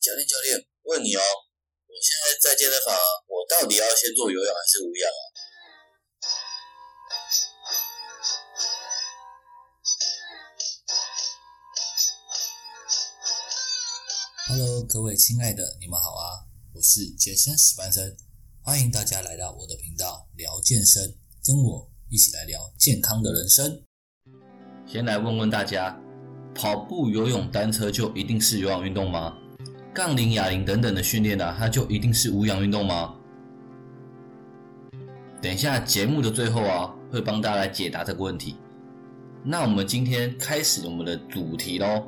教练教练，问你哦，我现在在健身房，我到底要先做有氧还是无氧啊？Hello，各位亲爱的，你们好啊！我是健身史班生，欢迎大家来到我的频道聊健身，跟我一起来聊健康的人生。先来问问大家，跑步、游泳、单车就一定是有氧运动吗？杠铃、哑铃等等的训练呢，它就一定是无氧运动吗？等一下节目的最后啊，会帮大家来解答这个问题。那我们今天开始我们的主题喽。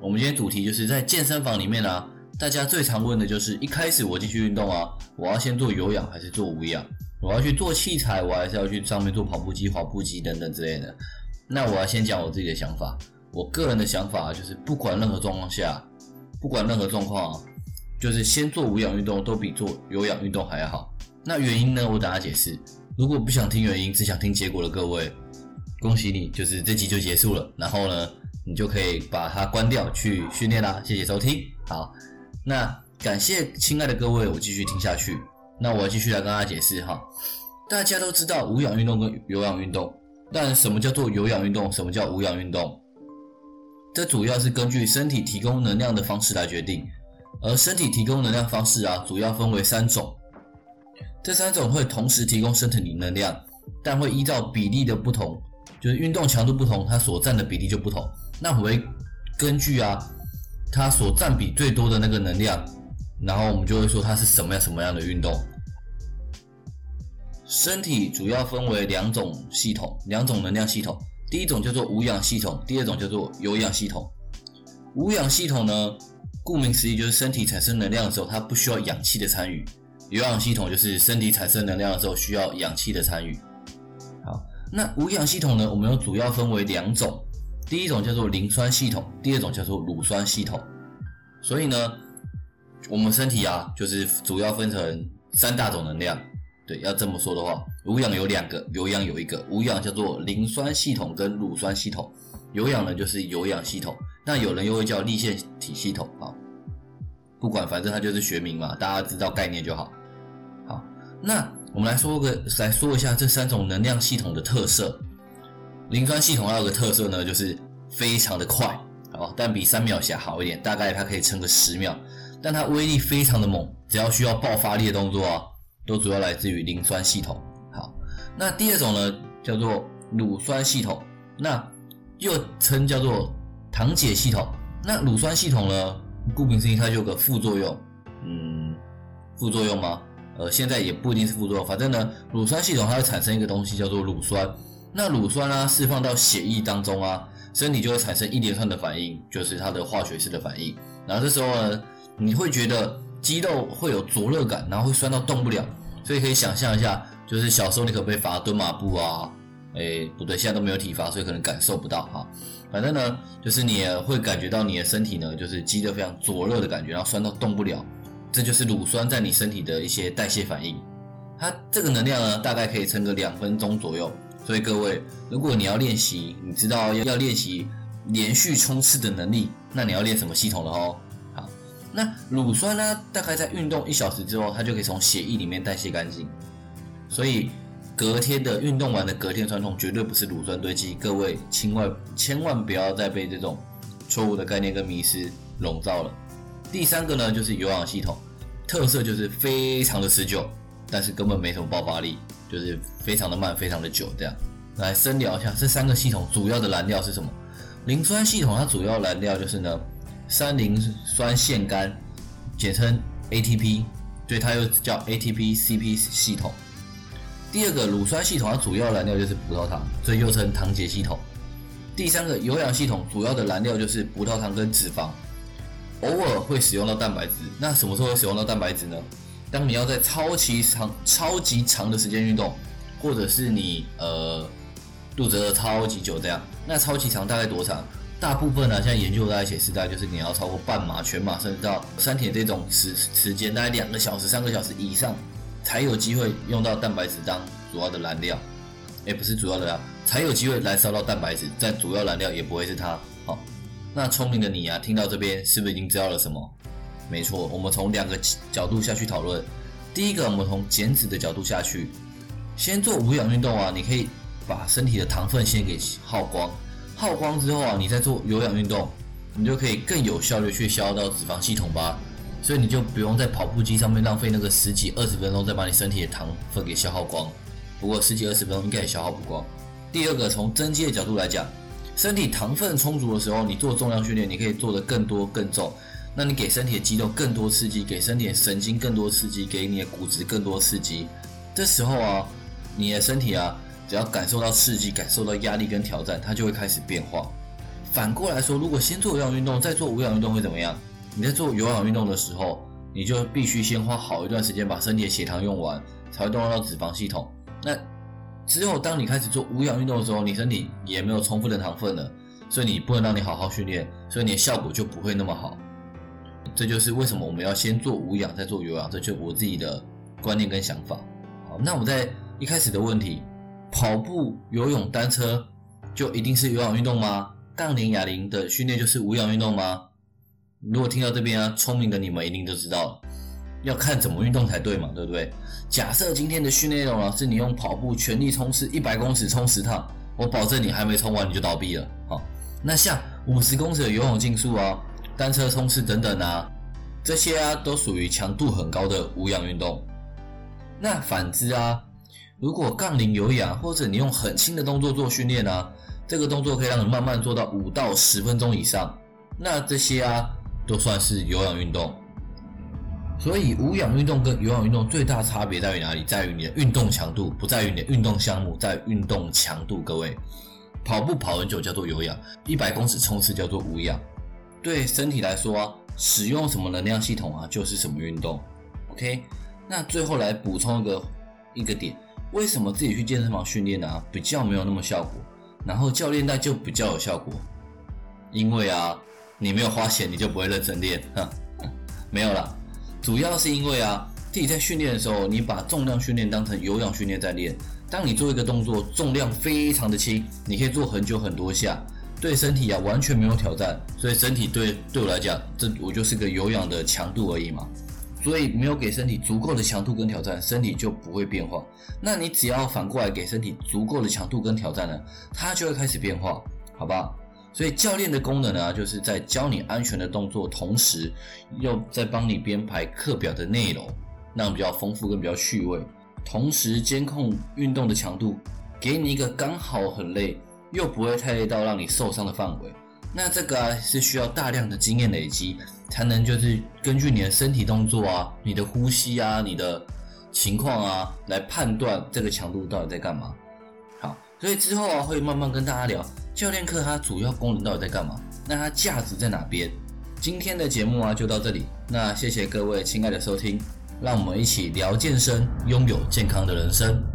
我们今天主题就是在健身房里面啊，大家最常问的就是一开始我继续运动啊，我要先做有氧还是做无氧？我要去做器材，我还是要去上面做跑步机、滑步机等等之类的？那我要先讲我自己的想法。我个人的想法就是，不管任何状况下。不管任何状况啊，就是先做无氧运动都比做有氧运动还要好。那原因呢？我等下解释。如果不想听原因，只想听结果的各位，恭喜你，就是这集就结束了。然后呢，你就可以把它关掉去训练啦。谢谢收听。好，那感谢亲爱的各位，我继续听下去。那我继续来跟大家解释哈。大家都知道无氧运动跟有氧运动，但什么叫做有氧运动？什么叫无氧运动？这主要是根据身体提供能量的方式来决定，而身体提供能量方式啊，主要分为三种。这三种会同时提供身体能量，但会依照比例的不同，就是运动强度不同，它所占的比例就不同。那我会根据啊，它所占比最多的那个能量，然后我们就会说它是什么样什么样的运动。身体主要分为两种系统，两种能量系统。第一种叫做无氧系统，第二种叫做有氧系统。无氧系统呢，顾名思义就是身体产生能量的时候，它不需要氧气的参与；有氧系统就是身体产生能量的时候需要氧气的参与。好，那无氧系统呢，我们又主要分为两种，第一种叫做磷酸系统，第二种叫做乳酸系统。所以呢，我们身体啊，就是主要分成三大种能量。对，要这么说的话，无氧有两个，有氧有一个。无氧叫做磷酸系统跟乳酸系统，有氧呢就是有氧系统。那有人又会叫立腺体系统啊，不管，反正它就是学名嘛，大家知道概念就好。好，那我们来说个，来说一下这三种能量系统的特色。磷酸系统还有个特色呢，就是非常的快，好，但比三秒侠好一点，大概它可以撑个十秒，但它威力非常的猛，只要需要爆发力的动作啊。都主要来自于磷酸系统。好，那第二种呢，叫做乳酸系统，那又称叫做糖解系统。那乳酸系统呢，顾名思义，它就有个副作用。嗯，副作用吗？呃，现在也不一定是副作用，反正呢，乳酸系统它会产生一个东西叫做乳酸。那乳酸呢，释放到血液当中啊，身体就会产生一连串的反应，就是它的化学式的反应。然后这时候呢，你会觉得。肌肉会有灼热感，然后会酸到动不了，所以可以想象一下，就是小时候你可被罚蹲马步啊，哎，不对，现在都没有体罚，所以可能感受不到哈。反正呢，就是你也会感觉到你的身体呢，就是肌肉非常灼热的感觉，然后酸到动不了，这就是乳酸在你身体的一些代谢反应。它这个能量呢，大概可以撑个两分钟左右。所以各位，如果你要练习，你知道要要练习连续冲刺的能力，那你要练什么系统了哦？好那乳酸呢？大概在运动一小时之后，它就可以从血液里面代谢干净。所以隔天的运动完的隔天酸痛，绝对不是乳酸堆积。各位千万千万不要再被这种错误的概念跟迷失笼罩了。第三个呢，就是有氧系统，特色就是非常的持久，但是根本没什么爆发力，就是非常的慢，非常的久。这样来深聊一下这三个系统主要的燃料是什么？磷酸系统它主要燃料就是呢。三磷酸腺苷，简称 ATP，所以它又叫 ATP-CP 系统。第二个乳酸系统，它主要燃料就是葡萄糖，所以又称糖解系统。第三个有氧系统，主要的燃料就是葡萄糖跟脂肪，偶尔会使用到蛋白质。那什么时候会使用到蛋白质呢？当你要在超级长、超级长的时间运动，或者是你呃肚子饿超级久这样，那超级长大概多长？大部分呢，现在研究大概显示，大概就是你要超过半马、全马，甚至到三铁这种时时间，大概两个小时、三个小时以上，才有机会用到蛋白质当主要的燃料。哎，不是主要的啦，才有机会燃烧到蛋白质，在主要燃料也不会是它。好，那聪明的你啊，听到这边是不是已经知道了什么？没错，我们从两个角度下去讨论。第一个，我们从减脂的角度下去，先做无氧运动啊，你可以把身体的糖分先给耗光，耗光之后啊，你再做有氧运动，你就可以更有效率去消耗到脂肪系统吧。所以你就不用在跑步机上面浪费那个十几二十分钟，再把你身体的糖分给消耗光。不过十几二十分钟应该也消耗不光。第二个，从增肌的角度来讲，身体糖分充足的时候，你做重量训练，你可以做得更多更重。那你给身体的肌肉更多刺激，给身体的神经更多刺激，给你的骨质更多刺激。这时候啊，你的身体啊，只要感受到刺激、感受到压力跟挑战，它就会开始变化。反过来说，如果先做有氧运动，再做无氧运动会怎么样？你在做有氧运动的时候，你就必须先花好一段时间把身体的血糖用完，才会动用到脂肪系统。那之后，当你开始做无氧运动的时候，你身体也没有充分的糖分了，所以你不能让你好好训练，所以你的效果就不会那么好。这就是为什么我们要先做无氧，再做有氧，这就我自己的观念跟想法。好，那我们在一开始的问题，跑步、游泳、单车就一定是有氧运动吗？杠铃、哑铃的训练就是无氧运动吗？如果听到这边啊，聪明的你们一定都知道了，要看怎么运动才对嘛，对不对？假设今天的训练内容啊，是你用跑步全力冲刺一百公尺冲十趟，我保证你还没冲完你就倒闭了。好，那像五十公尺的游泳竞速啊。单车冲刺等等啊，这些啊都属于强度很高的无氧运动。那反之啊，如果杠铃有氧或者你用很轻的动作做训练啊，这个动作可以让你慢慢做到五到十分钟以上，那这些啊都算是有氧运动。所以无氧运动跟有氧运动最大差别在于哪里？在于你的运动强度，不在于你的运动项目，在运动强度。各位，跑步跑很久叫做有氧，一百公尺冲刺叫做无氧。对身体来说，使用什么能量系统啊，就是什么运动。OK，那最后来补充一个一个点，为什么自己去健身房训练呢？比较没有那么效果，然后教练带就比较有效果。因为啊，你没有花钱，你就不会认真练。哈，没有啦，主要是因为啊，自己在训练的时候，你把重量训练当成有氧训练在练。当你做一个动作，重量非常的轻，你可以做很久很多下。对身体啊完全没有挑战，所以身体对对我来讲，这我就是个有氧的强度而已嘛。所以没有给身体足够的强度跟挑战，身体就不会变化。那你只要反过来给身体足够的强度跟挑战呢，它就会开始变化，好吧？所以教练的功能呢，就是在教你安全的动作，同时又在帮你编排课表的内容，让比较丰富跟比较趣味，同时监控运动的强度，给你一个刚好很累。又不会太累到让你受伤的范围，那这个啊是需要大量的经验累积，才能就是根据你的身体动作啊、你的呼吸啊、你的情况啊来判断这个强度到底在干嘛。好，所以之后啊会慢慢跟大家聊教练课它主要功能到底在干嘛，那它价值在哪边？今天的节目啊就到这里，那谢谢各位亲爱的收听，让我们一起聊健身，拥有健康的人生。